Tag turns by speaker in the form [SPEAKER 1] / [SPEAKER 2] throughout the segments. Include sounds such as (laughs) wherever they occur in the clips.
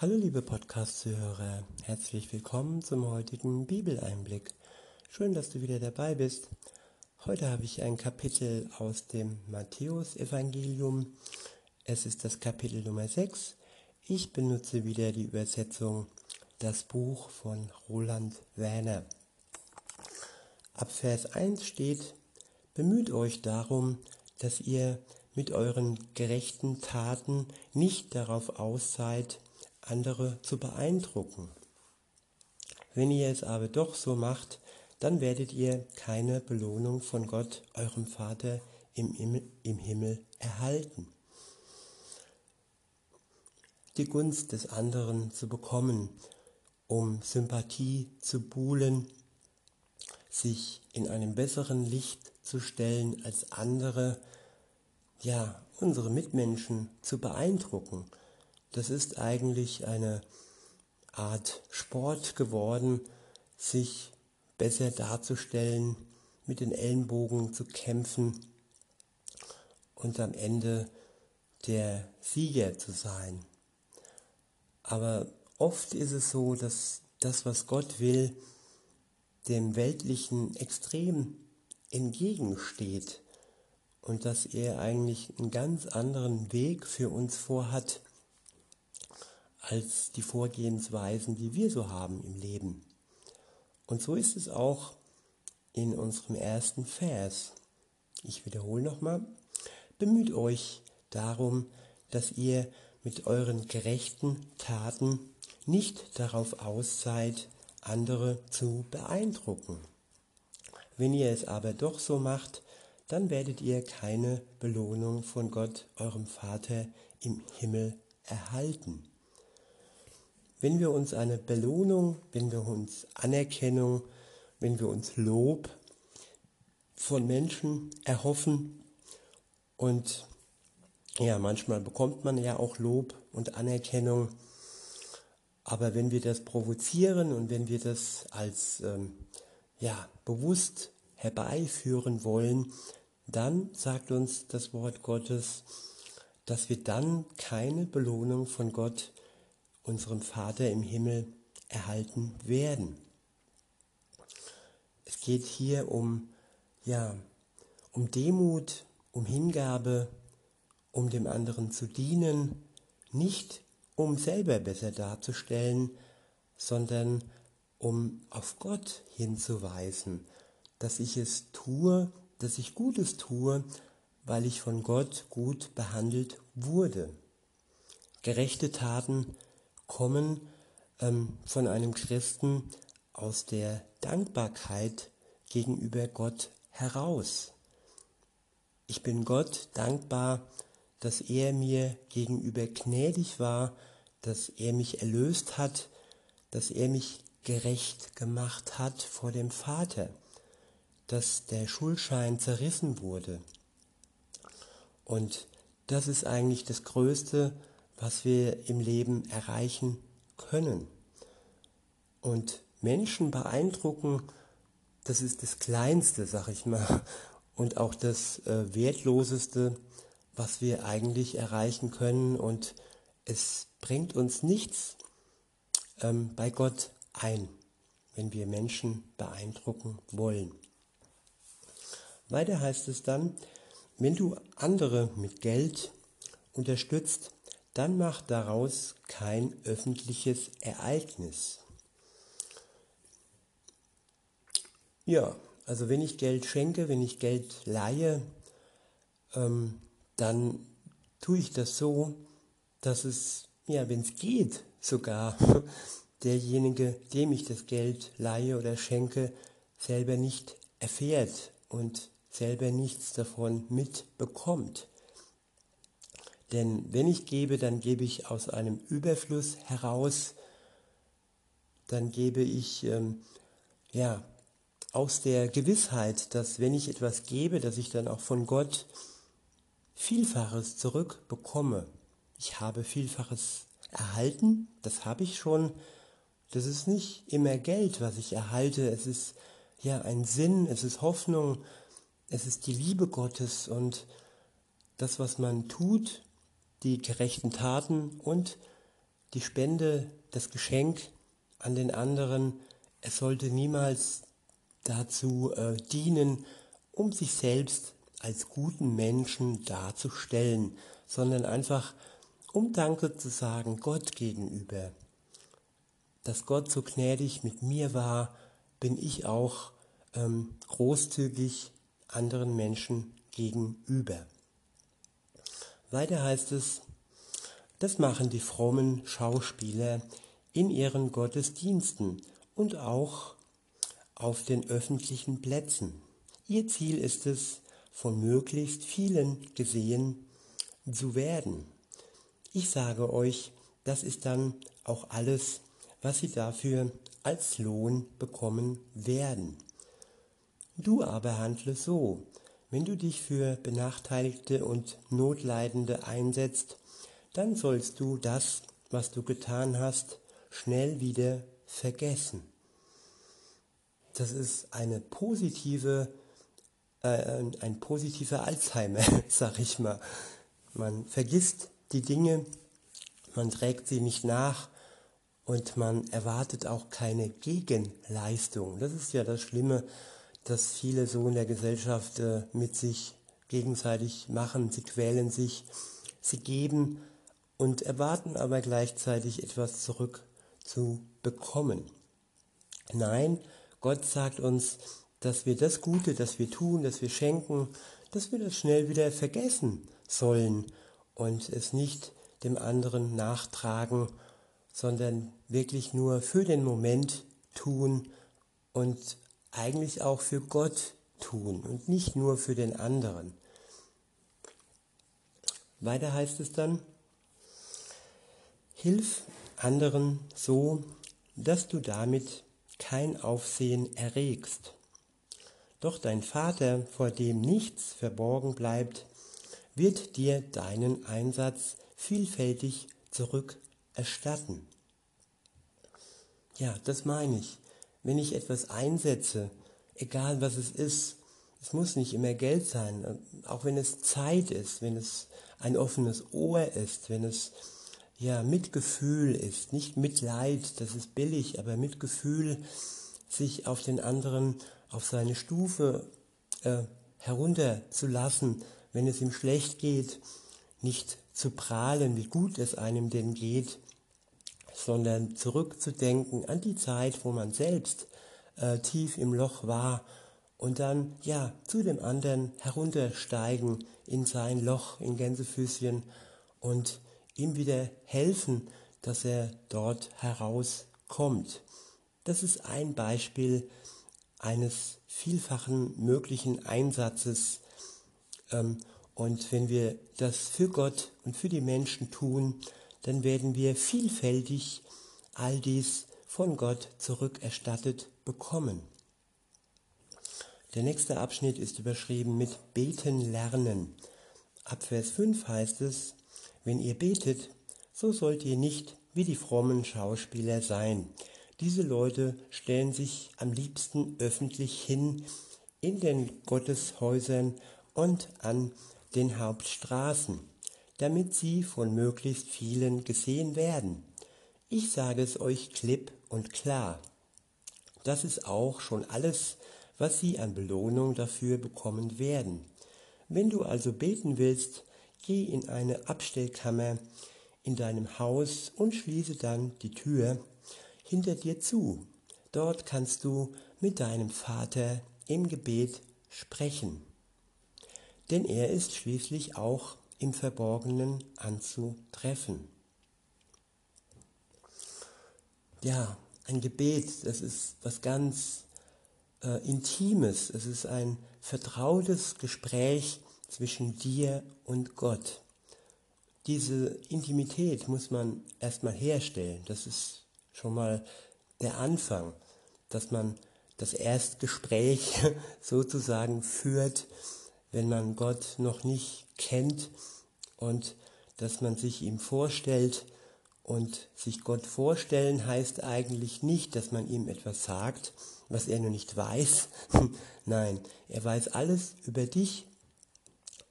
[SPEAKER 1] Hallo liebe Podcast-Zuhörer, herzlich willkommen zum heutigen Bibeleinblick. Schön, dass du wieder dabei bist. Heute habe ich ein Kapitel aus dem Matthäus-Evangelium. Es ist das Kapitel Nummer 6. Ich benutze wieder die Übersetzung Das Buch von Roland Werner. Ab Vers 1 steht, Bemüht euch darum, dass ihr mit euren gerechten Taten nicht darauf aus seid, andere zu beeindrucken. Wenn ihr es aber doch so macht, dann werdet ihr keine Belohnung von Gott, eurem Vater im Himmel, erhalten. Die Gunst des anderen zu bekommen, um Sympathie zu buhlen, sich in einem besseren Licht zu stellen als andere, ja, unsere Mitmenschen zu beeindrucken das ist eigentlich eine Art Sport geworden, sich besser darzustellen, mit den Ellenbogen zu kämpfen und am Ende der Sieger zu sein. Aber oft ist es so, dass das, was Gott will, dem Weltlichen extrem entgegensteht und dass er eigentlich einen ganz anderen Weg für uns vorhat, als die Vorgehensweisen, die wir so haben im Leben. Und so ist es auch in unserem ersten Vers. Ich wiederhole nochmal. Bemüht euch darum, dass ihr mit euren gerechten Taten nicht darauf aus seid, andere zu beeindrucken. Wenn ihr es aber doch so macht, dann werdet ihr keine Belohnung von Gott, eurem Vater im Himmel, erhalten. Wenn wir uns eine Belohnung, wenn wir uns Anerkennung, wenn wir uns Lob von Menschen erhoffen und ja, manchmal bekommt man ja auch Lob und Anerkennung, aber wenn wir das provozieren und wenn wir das als ähm, ja, bewusst herbeiführen wollen, dann sagt uns das Wort Gottes, dass wir dann keine Belohnung von Gott unserem Vater im Himmel erhalten werden. Es geht hier um, ja, um Demut, um Hingabe, um dem anderen zu dienen, nicht um selber besser darzustellen, sondern um auf Gott hinzuweisen, dass ich es tue, dass ich Gutes tue, weil ich von Gott gut behandelt wurde. Gerechte Taten kommen ähm, von einem Christen aus der Dankbarkeit gegenüber Gott heraus. Ich bin Gott dankbar, dass er mir gegenüber gnädig war, dass er mich erlöst hat, dass er mich gerecht gemacht hat vor dem Vater, dass der Schuldschein zerrissen wurde. Und das ist eigentlich das Größte, was wir im Leben erreichen können. Und Menschen beeindrucken, das ist das Kleinste, sag ich mal, und auch das äh, Wertloseste, was wir eigentlich erreichen können. Und es bringt uns nichts ähm, bei Gott ein, wenn wir Menschen beeindrucken wollen. Weiter heißt es dann, wenn du andere mit Geld unterstützt, dann macht daraus kein öffentliches Ereignis. Ja, also wenn ich Geld schenke, wenn ich Geld leihe, ähm, dann tue ich das so, dass es, ja, wenn es geht, sogar (laughs) derjenige, dem ich das Geld leihe oder schenke, selber nicht erfährt und selber nichts davon mitbekommt. Denn wenn ich gebe, dann gebe ich aus einem Überfluss heraus, dann gebe ich ähm, ja aus der Gewissheit, dass wenn ich etwas gebe, dass ich dann auch von Gott Vielfaches zurückbekomme. Ich habe Vielfaches erhalten, das habe ich schon. Das ist nicht immer Geld, was ich erhalte. Es ist ja ein Sinn, es ist Hoffnung, es ist die Liebe Gottes und das, was man tut, die gerechten Taten und die Spende, das Geschenk an den anderen, es sollte niemals dazu äh, dienen, um sich selbst als guten Menschen darzustellen, sondern einfach um Danke zu sagen Gott gegenüber. Dass Gott so gnädig mit mir war, bin ich auch ähm, großzügig anderen Menschen gegenüber. Weiter heißt es, das machen die frommen Schauspieler in ihren Gottesdiensten und auch auf den öffentlichen Plätzen. Ihr Ziel ist es, von möglichst vielen gesehen zu werden. Ich sage euch, das ist dann auch alles, was sie dafür als Lohn bekommen werden. Du aber handle so, wenn du dich für Benachteiligte und Notleidende einsetzt, dann sollst du das, was du getan hast, schnell wieder vergessen. Das ist eine positive, äh, ein positiver Alzheimer, (laughs) sag ich mal. Man vergisst die Dinge, man trägt sie nicht nach und man erwartet auch keine Gegenleistung. Das ist ja das Schlimme, dass viele so in der Gesellschaft äh, mit sich gegenseitig machen. Sie quälen sich, sie geben und erwarten aber gleichzeitig etwas zurück zu bekommen. Nein, Gott sagt uns, dass wir das Gute, das wir tun, das wir schenken, dass wir das schnell wieder vergessen sollen und es nicht dem anderen nachtragen, sondern wirklich nur für den Moment tun und eigentlich auch für Gott tun und nicht nur für den anderen. Weiter heißt es dann, hilf anderen so, dass du damit kein Aufsehen erregst. Doch dein Vater, vor dem nichts verborgen bleibt, wird dir deinen Einsatz vielfältig zurückerstatten. Ja, das meine ich wenn ich etwas einsetze, egal was es ist, es muss nicht immer Geld sein, auch wenn es Zeit ist, wenn es ein offenes Ohr ist, wenn es ja Mitgefühl ist, nicht Mitleid, das ist billig, aber Mitgefühl, sich auf den anderen, auf seine Stufe äh, herunterzulassen, wenn es ihm schlecht geht, nicht zu prahlen, wie gut es einem denn geht, sondern zurückzudenken an die Zeit, wo man selbst äh, tief im Loch war und dann ja zu dem anderen heruntersteigen in sein Loch in Gänsefüßchen und ihm wieder helfen, dass er dort herauskommt. Das ist ein Beispiel eines vielfachen möglichen Einsatzes. Ähm, und wenn wir das für Gott und für die Menschen tun, dann werden wir vielfältig all dies von Gott zurückerstattet bekommen. Der nächste Abschnitt ist überschrieben mit Beten lernen. Ab Vers 5 heißt es, wenn ihr betet, so sollt ihr nicht wie die frommen Schauspieler sein. Diese Leute stellen sich am liebsten öffentlich hin in den Gotteshäusern und an den Hauptstraßen damit sie von möglichst vielen gesehen werden. Ich sage es euch klipp und klar. Das ist auch schon alles, was sie an Belohnung dafür bekommen werden. Wenn du also beten willst, geh in eine Abstellkammer in deinem Haus und schließe dann die Tür hinter dir zu. Dort kannst du mit deinem Vater im Gebet sprechen. Denn er ist schließlich auch im Verborgenen anzutreffen. Ja, ein Gebet, das ist was ganz äh, Intimes. Es ist ein vertrautes Gespräch zwischen dir und Gott. Diese Intimität muss man erstmal herstellen. Das ist schon mal der Anfang, dass man das Erstgespräch (laughs) sozusagen führt, wenn man Gott noch nicht kennt und dass man sich ihm vorstellt. Und sich Gott vorstellen heißt eigentlich nicht, dass man ihm etwas sagt, was er noch nicht weiß. (laughs) Nein, er weiß alles über dich.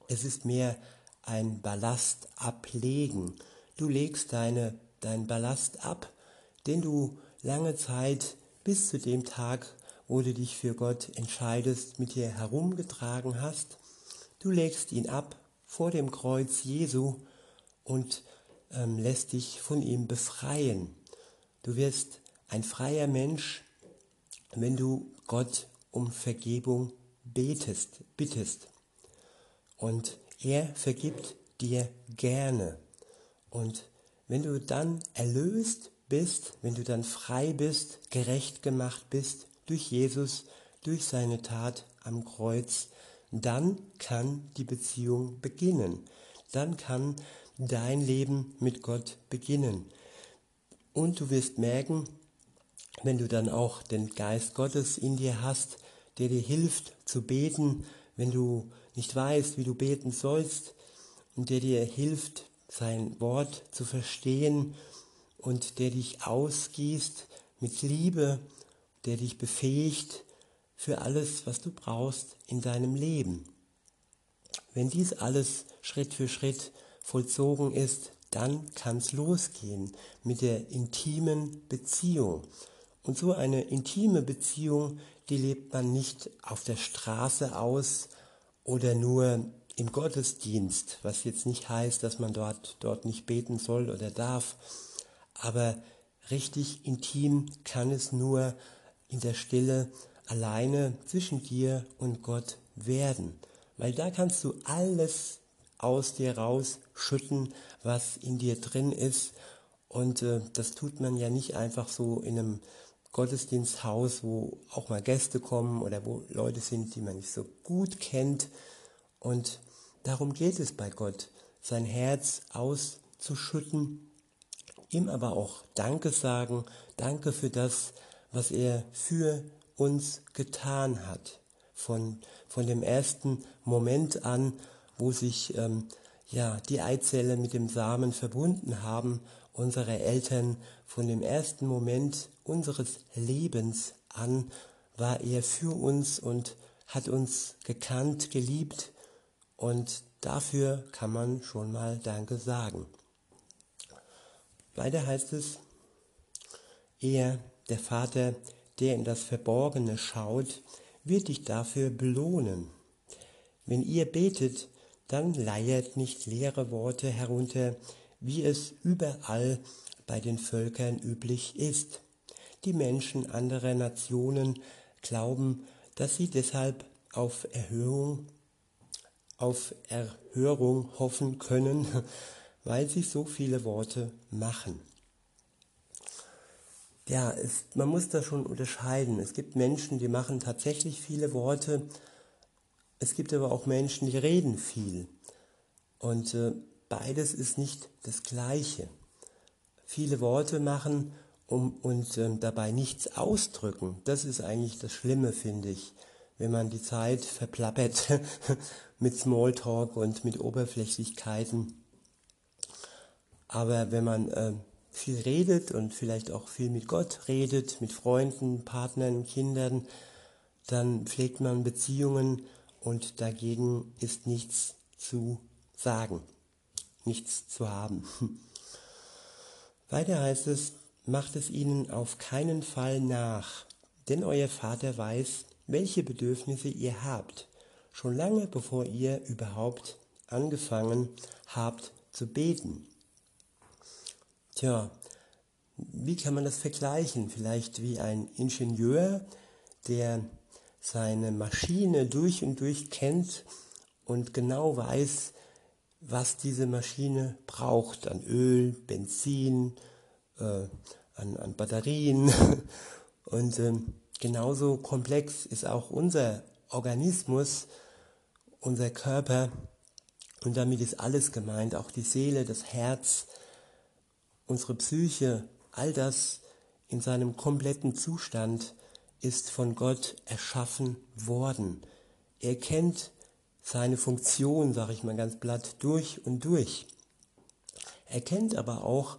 [SPEAKER 1] Es ist mehr ein Ballast ablegen. Du legst deine deinen Ballast ab, den du lange Zeit bis zu dem Tag, wo du dich für Gott entscheidest, mit dir herumgetragen hast. Du legst ihn ab vor dem Kreuz Jesu und ähm, lässt dich von ihm befreien. Du wirst ein freier Mensch, wenn du Gott um Vergebung betest, bittest. Und er vergibt dir gerne. Und wenn du dann erlöst bist, wenn du dann frei bist, gerecht gemacht bist durch Jesus, durch seine Tat am Kreuz, dann kann die Beziehung beginnen. Dann kann dein Leben mit Gott beginnen. Und du wirst merken, wenn du dann auch den Geist Gottes in dir hast, der dir hilft zu beten, wenn du nicht weißt, wie du beten sollst, und der dir hilft, sein Wort zu verstehen und der dich ausgießt mit Liebe, der dich befähigt für alles, was du brauchst in deinem Leben. Wenn dies alles Schritt für Schritt vollzogen ist, dann kann es losgehen mit der intimen Beziehung. Und so eine intime Beziehung, die lebt man nicht auf der Straße aus oder nur im Gottesdienst, was jetzt nicht heißt, dass man dort, dort nicht beten soll oder darf. Aber richtig intim kann es nur in der Stille alleine zwischen dir und Gott werden. Weil da kannst du alles aus dir rausschütten, was in dir drin ist. Und äh, das tut man ja nicht einfach so in einem Gottesdiensthaus, wo auch mal Gäste kommen oder wo Leute sind, die man nicht so gut kennt. Und darum geht es bei Gott, sein Herz auszuschütten, ihm aber auch Danke sagen, Danke für das, was er für uns getan hat. Von, von dem ersten Moment an, wo sich ähm, ja, die Eizelle mit dem Samen verbunden haben, unsere Eltern von dem ersten Moment unseres Lebens an war er für uns und hat uns gekannt, geliebt und dafür kann man schon mal Danke sagen. Weiter heißt es, er, der Vater, der in das Verborgene schaut, wird dich dafür belohnen. Wenn ihr betet, dann leiert nicht leere Worte herunter, wie es überall bei den Völkern üblich ist. Die Menschen anderer Nationen glauben, dass sie deshalb auf Erhöhung, auf Erhörung hoffen können, (laughs) weil sie so viele Worte machen. Ja, es, man muss da schon unterscheiden. Es gibt Menschen, die machen tatsächlich viele Worte. Es gibt aber auch Menschen, die reden viel. Und äh, beides ist nicht das Gleiche. Viele Worte machen um, und äh, dabei nichts ausdrücken, das ist eigentlich das Schlimme, finde ich, wenn man die Zeit verplappert (laughs) mit Smalltalk und mit Oberflächlichkeiten. Aber wenn man äh, viel redet und vielleicht auch viel mit Gott redet, mit Freunden, Partnern, Kindern, dann pflegt man Beziehungen und dagegen ist nichts zu sagen, nichts zu haben. (laughs) Weiter heißt es, macht es ihnen auf keinen Fall nach, denn euer Vater weiß, welche Bedürfnisse ihr habt, schon lange bevor ihr überhaupt angefangen habt zu beten. Tja, wie kann man das vergleichen? Vielleicht wie ein Ingenieur, der seine Maschine durch und durch kennt und genau weiß, was diese Maschine braucht an Öl, Benzin, äh, an, an, Batterien. (laughs) Und ähm, genauso komplex ist auch unser Organismus, unser Körper. Und damit ist alles gemeint, auch die Seele, das Herz, unsere Psyche, all das in seinem kompletten Zustand ist von Gott erschaffen worden. Er kennt seine Funktion, sage ich mal ganz platt, durch und durch. Er kennt aber auch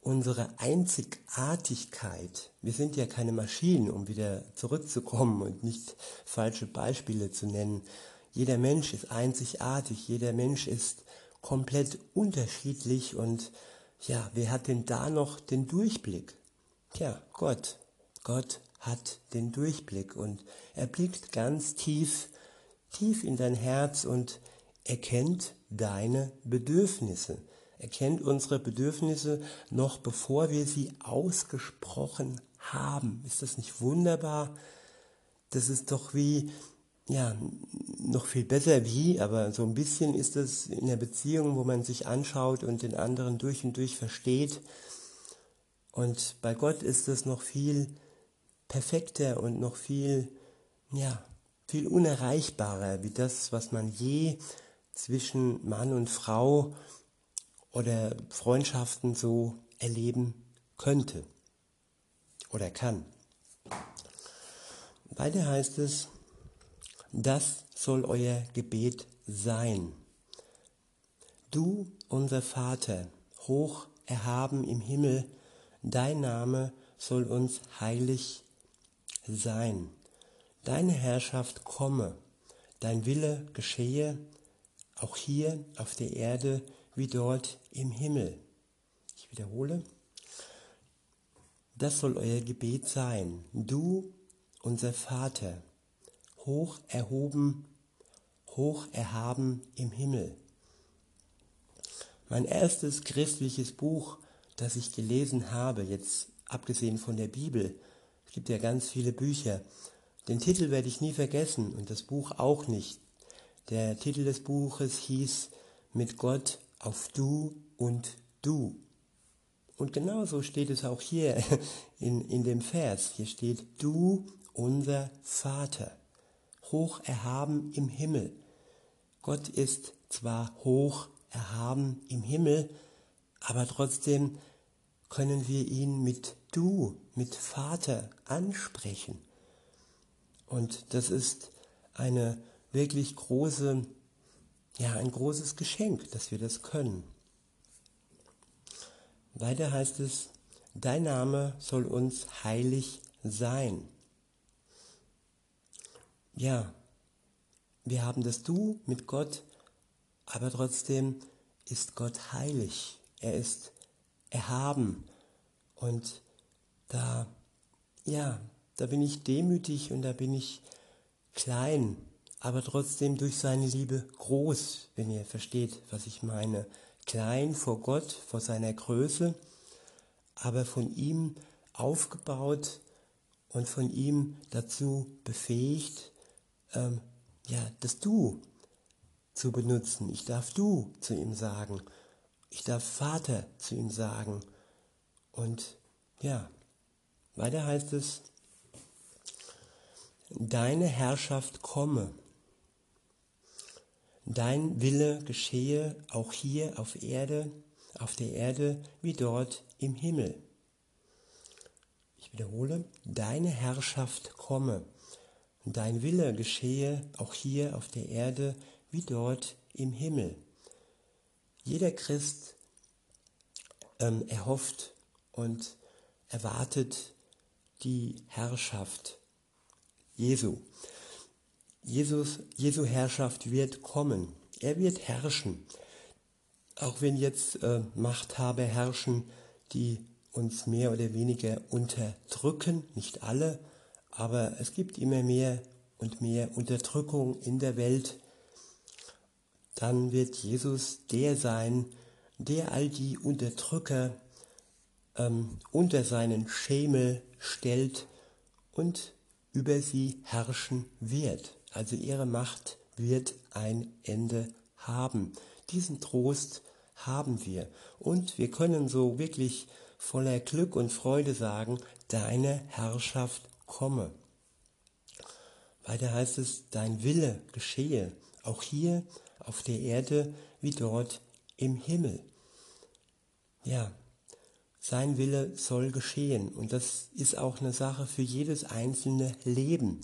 [SPEAKER 1] unsere Einzigartigkeit. Wir sind ja keine Maschinen, um wieder zurückzukommen und nicht falsche Beispiele zu nennen. Jeder Mensch ist einzigartig, jeder Mensch ist komplett unterschiedlich und ja, wer hat denn da noch den Durchblick? Tja, Gott. Gott hat den Durchblick und er blickt ganz tief, tief in dein Herz und erkennt deine Bedürfnisse. Er kennt unsere Bedürfnisse noch bevor wir sie ausgesprochen haben. Ist das nicht wunderbar? Das ist doch wie, ja, noch viel besser wie, aber so ein bisschen ist es in der Beziehung, wo man sich anschaut und den anderen durch und durch versteht. Und bei Gott ist es noch viel perfekter und noch viel, ja, viel unerreichbarer wie das, was man je zwischen Mann und Frau oder Freundschaften so erleben könnte oder kann. Weiter heißt es, das soll euer Gebet sein. Du, unser Vater, hoch erhaben im Himmel, dein Name soll uns heilig sein. Deine Herrschaft komme, dein Wille geschehe, auch hier auf der Erde wie dort im Himmel. Ich wiederhole, das soll euer Gebet sein. Du, unser Vater, hoch erhoben, hoch erhaben im Himmel. Mein erstes christliches Buch, das ich gelesen habe, jetzt abgesehen von der Bibel, es gibt ja ganz viele Bücher, den Titel werde ich nie vergessen und das Buch auch nicht. Der Titel des Buches hieß Mit Gott auf Du und Du. Und genauso steht es auch hier (laughs) in, in dem Vers. Hier steht Du, unser Vater hoch erhaben im Himmel. Gott ist zwar hoch erhaben im Himmel, aber trotzdem können wir ihn mit du, mit Vater ansprechen. Und das ist eine wirklich große, ja, ein großes Geschenk, dass wir das können. Weiter heißt es, dein Name soll uns heilig sein ja, wir haben das Du mit Gott, aber trotzdem ist Gott heilig. Er ist erhaben. Und da, ja, da bin ich demütig und da bin ich klein, aber trotzdem durch seine Liebe groß, wenn ihr versteht, was ich meine. Klein vor Gott, vor seiner Größe, aber von ihm aufgebaut und von ihm dazu befähigt, ähm, ja, das Du zu benutzen. Ich darf Du zu ihm sagen. Ich darf Vater zu ihm sagen. Und ja, weiter heißt es, deine Herrschaft komme. Dein Wille geschehe auch hier auf Erde, auf der Erde wie dort im Himmel. Ich wiederhole, deine Herrschaft komme dein Wille geschehe auch hier auf der Erde wie dort im Himmel. Jeder Christ ähm, erhofft und erwartet die Herrschaft Jesu. Jesus, Jesu Herrschaft wird kommen. Er wird herrschen. Auch wenn jetzt äh, Machthaber herrschen, die uns mehr oder weniger unterdrücken, nicht alle, aber es gibt immer mehr und mehr Unterdrückung in der Welt. Dann wird Jesus der sein, der all die Unterdrücker ähm, unter seinen Schemel stellt und über sie herrschen wird. Also ihre Macht wird ein Ende haben. Diesen Trost haben wir. Und wir können so wirklich voller Glück und Freude sagen, deine Herrschaft komme. Weiter heißt es, dein Wille geschehe, auch hier auf der Erde wie dort im Himmel. Ja, sein Wille soll geschehen. Und das ist auch eine Sache für jedes einzelne Leben.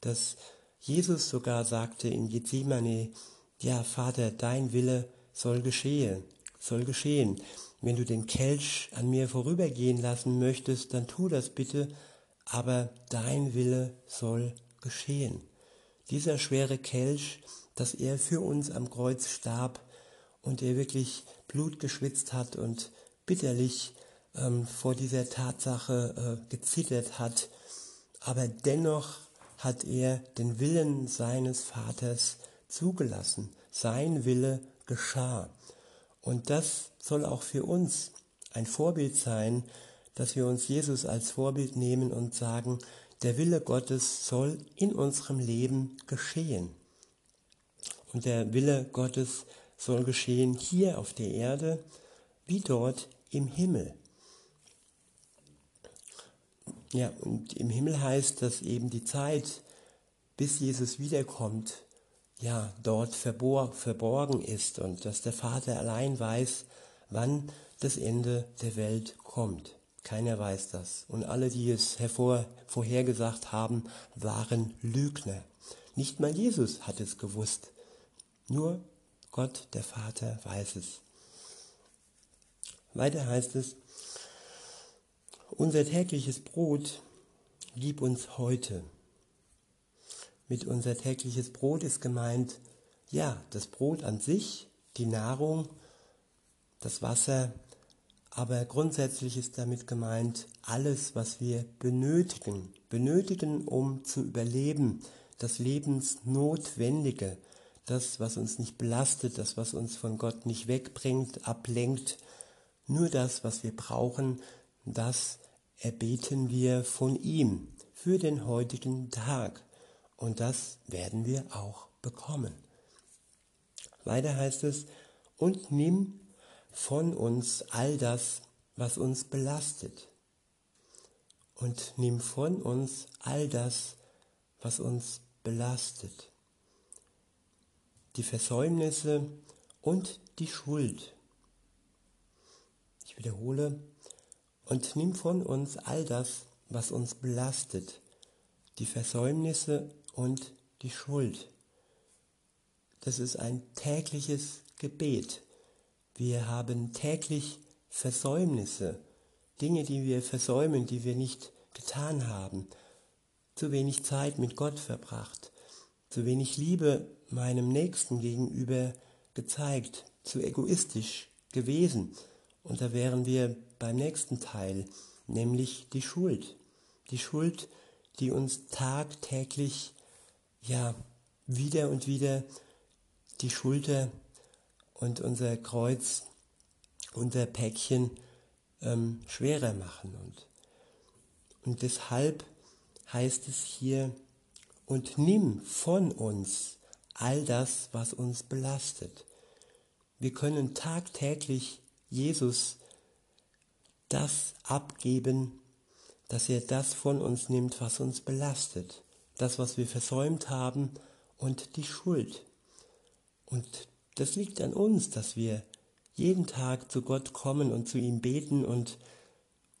[SPEAKER 1] Dass Jesus sogar sagte in Gethsemane, ja Vater, dein Wille soll geschehen, soll geschehen. Wenn du den Kelch an mir vorübergehen lassen möchtest, dann tu das bitte, aber dein Wille soll geschehen. Dieser schwere Kelch, dass er für uns am Kreuz starb und er wirklich Blut geschwitzt hat und bitterlich ähm, vor dieser Tatsache äh, gezittert hat, aber dennoch hat er den Willen seines Vaters zugelassen. Sein Wille geschah. Und das soll auch für uns ein Vorbild sein, dass wir uns Jesus als Vorbild nehmen und sagen, der Wille Gottes soll in unserem Leben geschehen. Und der Wille Gottes soll geschehen hier auf der Erde wie dort im Himmel. Ja, und im Himmel heißt, dass eben die Zeit, bis Jesus wiederkommt, ja, dort verbor verborgen ist und dass der Vater allein weiß, wann das Ende der Welt kommt. Keiner weiß das. Und alle, die es hervor, vorhergesagt haben, waren Lügner. Nicht mal Jesus hat es gewusst. Nur Gott, der Vater, weiß es. Weiter heißt es, unser tägliches Brot gib uns heute. Mit unser tägliches Brot ist gemeint, ja, das Brot an sich, die Nahrung, das Wasser, aber grundsätzlich ist damit gemeint alles, was wir benötigen, benötigen, um zu überleben, das Lebensnotwendige, das, was uns nicht belastet, das, was uns von Gott nicht wegbringt, ablenkt, nur das, was wir brauchen, das erbeten wir von ihm für den heutigen Tag. Und das werden wir auch bekommen. Weiter heißt es, und nimm von uns all das, was uns belastet. Und nimm von uns all das, was uns belastet. Die Versäumnisse und die Schuld. Ich wiederhole, und nimm von uns all das, was uns belastet, die Versäumnisse und die Schuld. Das ist ein tägliches Gebet. Wir haben täglich Versäumnisse, Dinge, die wir versäumen, die wir nicht getan haben, zu wenig Zeit mit Gott verbracht, zu wenig Liebe meinem Nächsten gegenüber gezeigt, zu egoistisch gewesen. Und da wären wir beim nächsten Teil, nämlich die Schuld. Die Schuld, die uns tagtäglich, ja, wieder und wieder die Schulter und unser Kreuz, unser Päckchen ähm, schwerer machen. Und, und deshalb heißt es hier, und nimm von uns all das, was uns belastet. Wir können tagtäglich Jesus das abgeben, dass er das von uns nimmt, was uns belastet, das, was wir versäumt haben und die Schuld. Und das liegt an uns, dass wir jeden Tag zu Gott kommen und zu ihm beten und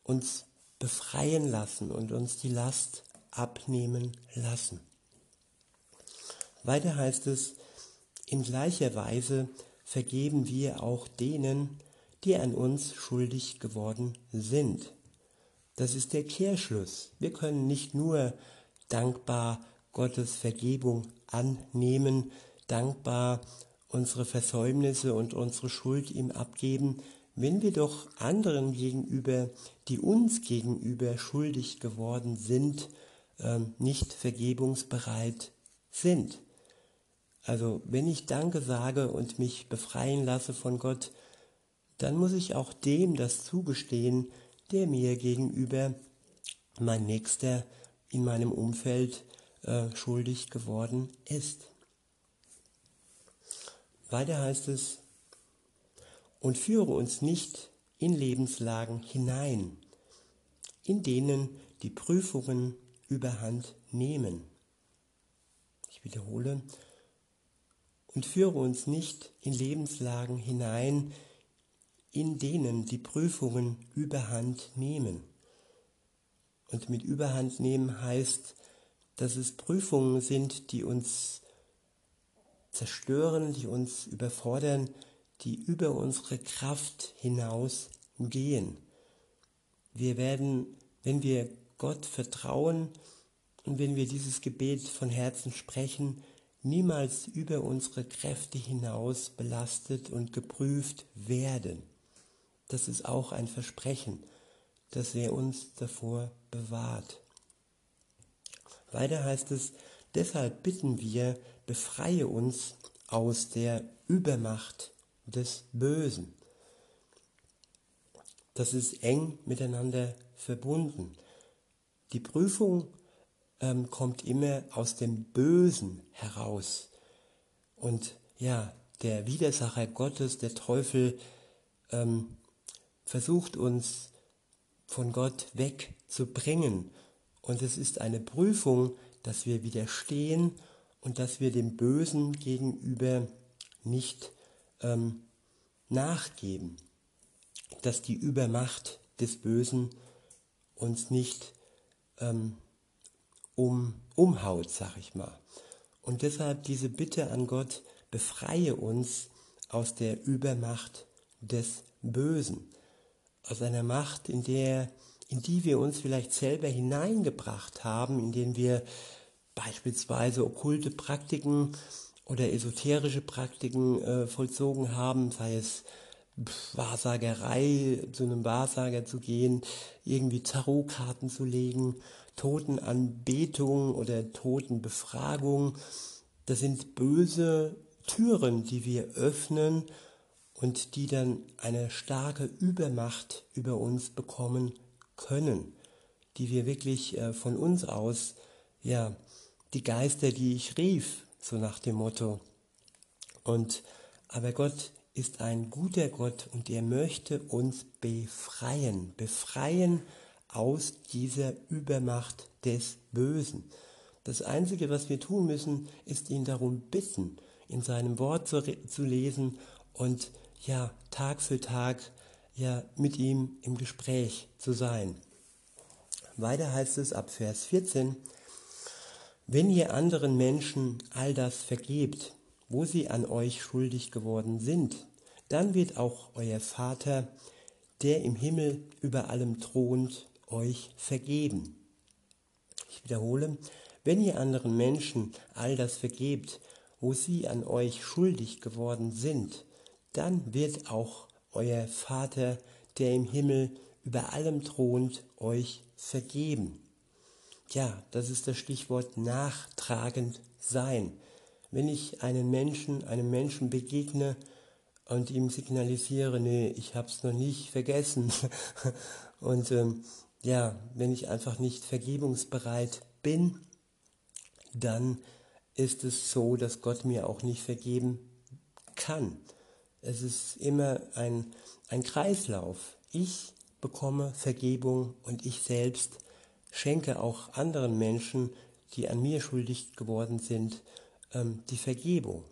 [SPEAKER 1] uns befreien lassen und uns die Last abnehmen lassen. Weiter heißt es, in gleicher Weise vergeben wir auch denen, die an uns schuldig geworden sind. Das ist der Kehrschluss. Wir können nicht nur dankbar Gottes Vergebung annehmen, dankbar unsere Versäumnisse und unsere Schuld ihm abgeben, wenn wir doch anderen gegenüber, die uns gegenüber schuldig geworden sind, ähm, nicht vergebungsbereit sind. Also wenn ich Danke sage und mich befreien lasse von Gott, dann muss ich auch dem das zugestehen, der mir gegenüber mein Nächster in meinem Umfeld äh, schuldig geworden ist. Weiter heißt es, und führe uns nicht in Lebenslagen hinein, in denen die Prüfungen überhand nehmen. Ich wiederhole, und führe uns nicht in Lebenslagen hinein, in denen die Prüfungen überhand nehmen. Und mit überhand nehmen heißt, dass es Prüfungen sind, die uns zerstören, die uns überfordern, die über unsere Kraft hinaus gehen. Wir werden, wenn wir Gott vertrauen und wenn wir dieses Gebet von Herzen sprechen, niemals über unsere Kräfte hinaus belastet und geprüft werden. das ist auch ein Versprechen, dass er uns davor bewahrt. Weiter heißt es, deshalb bitten wir, befreie uns aus der Übermacht des Bösen. Das ist eng miteinander verbunden. Die Prüfung ähm, kommt immer aus dem Bösen heraus. Und ja, der Widersacher Gottes, der Teufel, ähm, versucht uns von Gott wegzubringen. Und es ist eine Prüfung, dass wir widerstehen und dass wir dem Bösen gegenüber nicht ähm, nachgeben, dass die Übermacht des Bösen uns nicht ähm, um, umhaut, sag ich mal. Und deshalb diese Bitte an Gott, befreie uns aus der Übermacht des Bösen, aus einer Macht, in der in die wir uns vielleicht selber hineingebracht haben, indem wir beispielsweise okkulte Praktiken oder esoterische Praktiken äh, vollzogen haben, sei es Wahrsagerei, zu einem Wahrsager zu gehen, irgendwie Tarotkarten zu legen, Totenanbetung oder Totenbefragung. Das sind böse Türen, die wir öffnen und die dann eine starke Übermacht über uns bekommen können, die wir wirklich äh, von uns aus, ja, die Geister, die ich rief, so nach dem Motto. Und aber Gott ist ein guter Gott und er möchte uns befreien, befreien aus dieser Übermacht des Bösen. Das Einzige, was wir tun müssen, ist ihn darum bitten, in seinem Wort zu, zu lesen und ja, Tag für Tag ja mit ihm im Gespräch zu sein. Weiter heißt es ab Vers 14, wenn ihr anderen Menschen all das vergebt, wo sie an euch schuldig geworden sind, dann wird auch euer Vater, der im Himmel über allem thront, euch vergeben. Ich wiederhole, wenn ihr anderen Menschen all das vergebt, wo sie an euch schuldig geworden sind, dann wird auch euer Vater, der im Himmel über allem thront, euch vergeben. Ja, das ist das Stichwort nachtragend sein. Wenn ich einen Menschen, einem Menschen begegne und ihm signalisiere, nee, ich hab's noch nicht vergessen. (laughs) und ähm, ja, wenn ich einfach nicht vergebungsbereit bin, dann ist es so, dass Gott mir auch nicht vergeben kann. Es ist immer ein, ein Kreislauf. Ich bekomme Vergebung und ich selbst schenke auch anderen Menschen, die an mir schuldig geworden sind, ähm, die Vergebung.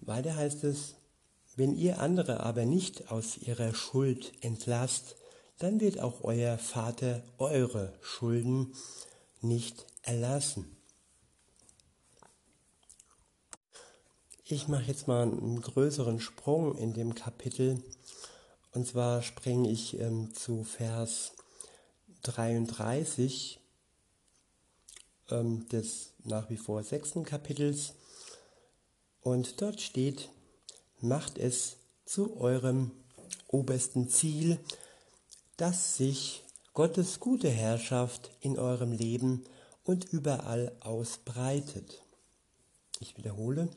[SPEAKER 1] Weiter heißt es, wenn ihr andere aber nicht aus ihrer Schuld entlasst, dann wird auch euer Vater eure Schulden nicht erlassen. Ich mache jetzt mal einen größeren Sprung in dem Kapitel und zwar springe ich ähm, zu Vers 33 ähm, des nach wie vor sechsten Kapitels. Und dort steht, macht es zu eurem obersten Ziel, dass sich Gottes gute Herrschaft in eurem Leben und überall ausbreitet. Ich wiederhole,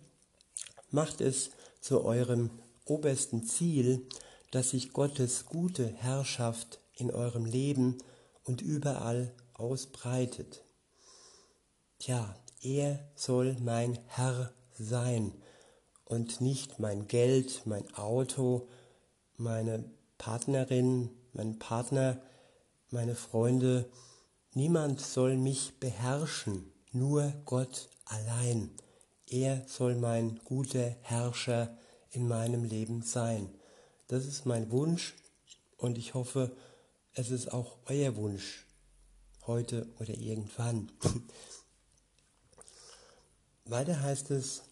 [SPEAKER 1] macht es zu eurem obersten Ziel, dass sich Gottes gute Herrschaft in eurem Leben und überall ausbreitet. Tja, er soll mein Herr sein und nicht mein Geld, mein Auto, meine Partnerin, mein Partner, meine Freunde. Niemand soll mich beherrschen, nur Gott allein. Er soll mein guter Herrscher in meinem Leben sein. Das ist mein Wunsch und ich hoffe, es ist auch euer Wunsch, heute oder irgendwann. (laughs) Weiter heißt es,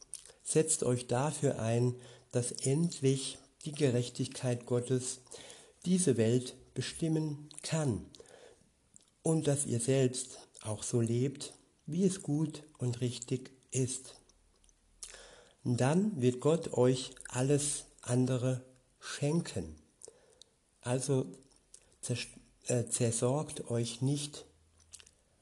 [SPEAKER 1] setzt euch dafür ein, dass endlich die Gerechtigkeit Gottes diese Welt bestimmen kann und dass ihr selbst auch so lebt, wie es gut und richtig ist. dann wird Gott euch alles andere schenken. Also äh, zersorgt euch nicht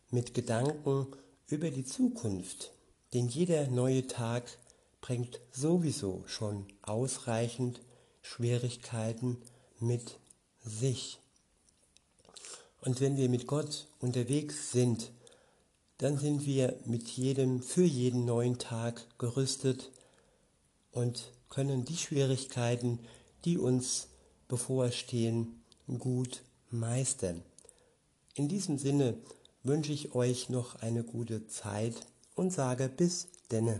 [SPEAKER 1] mit Gedanken über die Zukunft, denn jeder neue Tag bringt sowieso schon ausreichend Schwierigkeiten mit sich. Und wenn wir mit Gott unterwegs sind, dann sind wir mit jedem, für jeden neuen Tag gerüstet und können die Schwierigkeiten, die uns bevorstehen, gut meistern. In diesem Sinne wünsche ich euch noch eine gute Zeit und sage bis denne.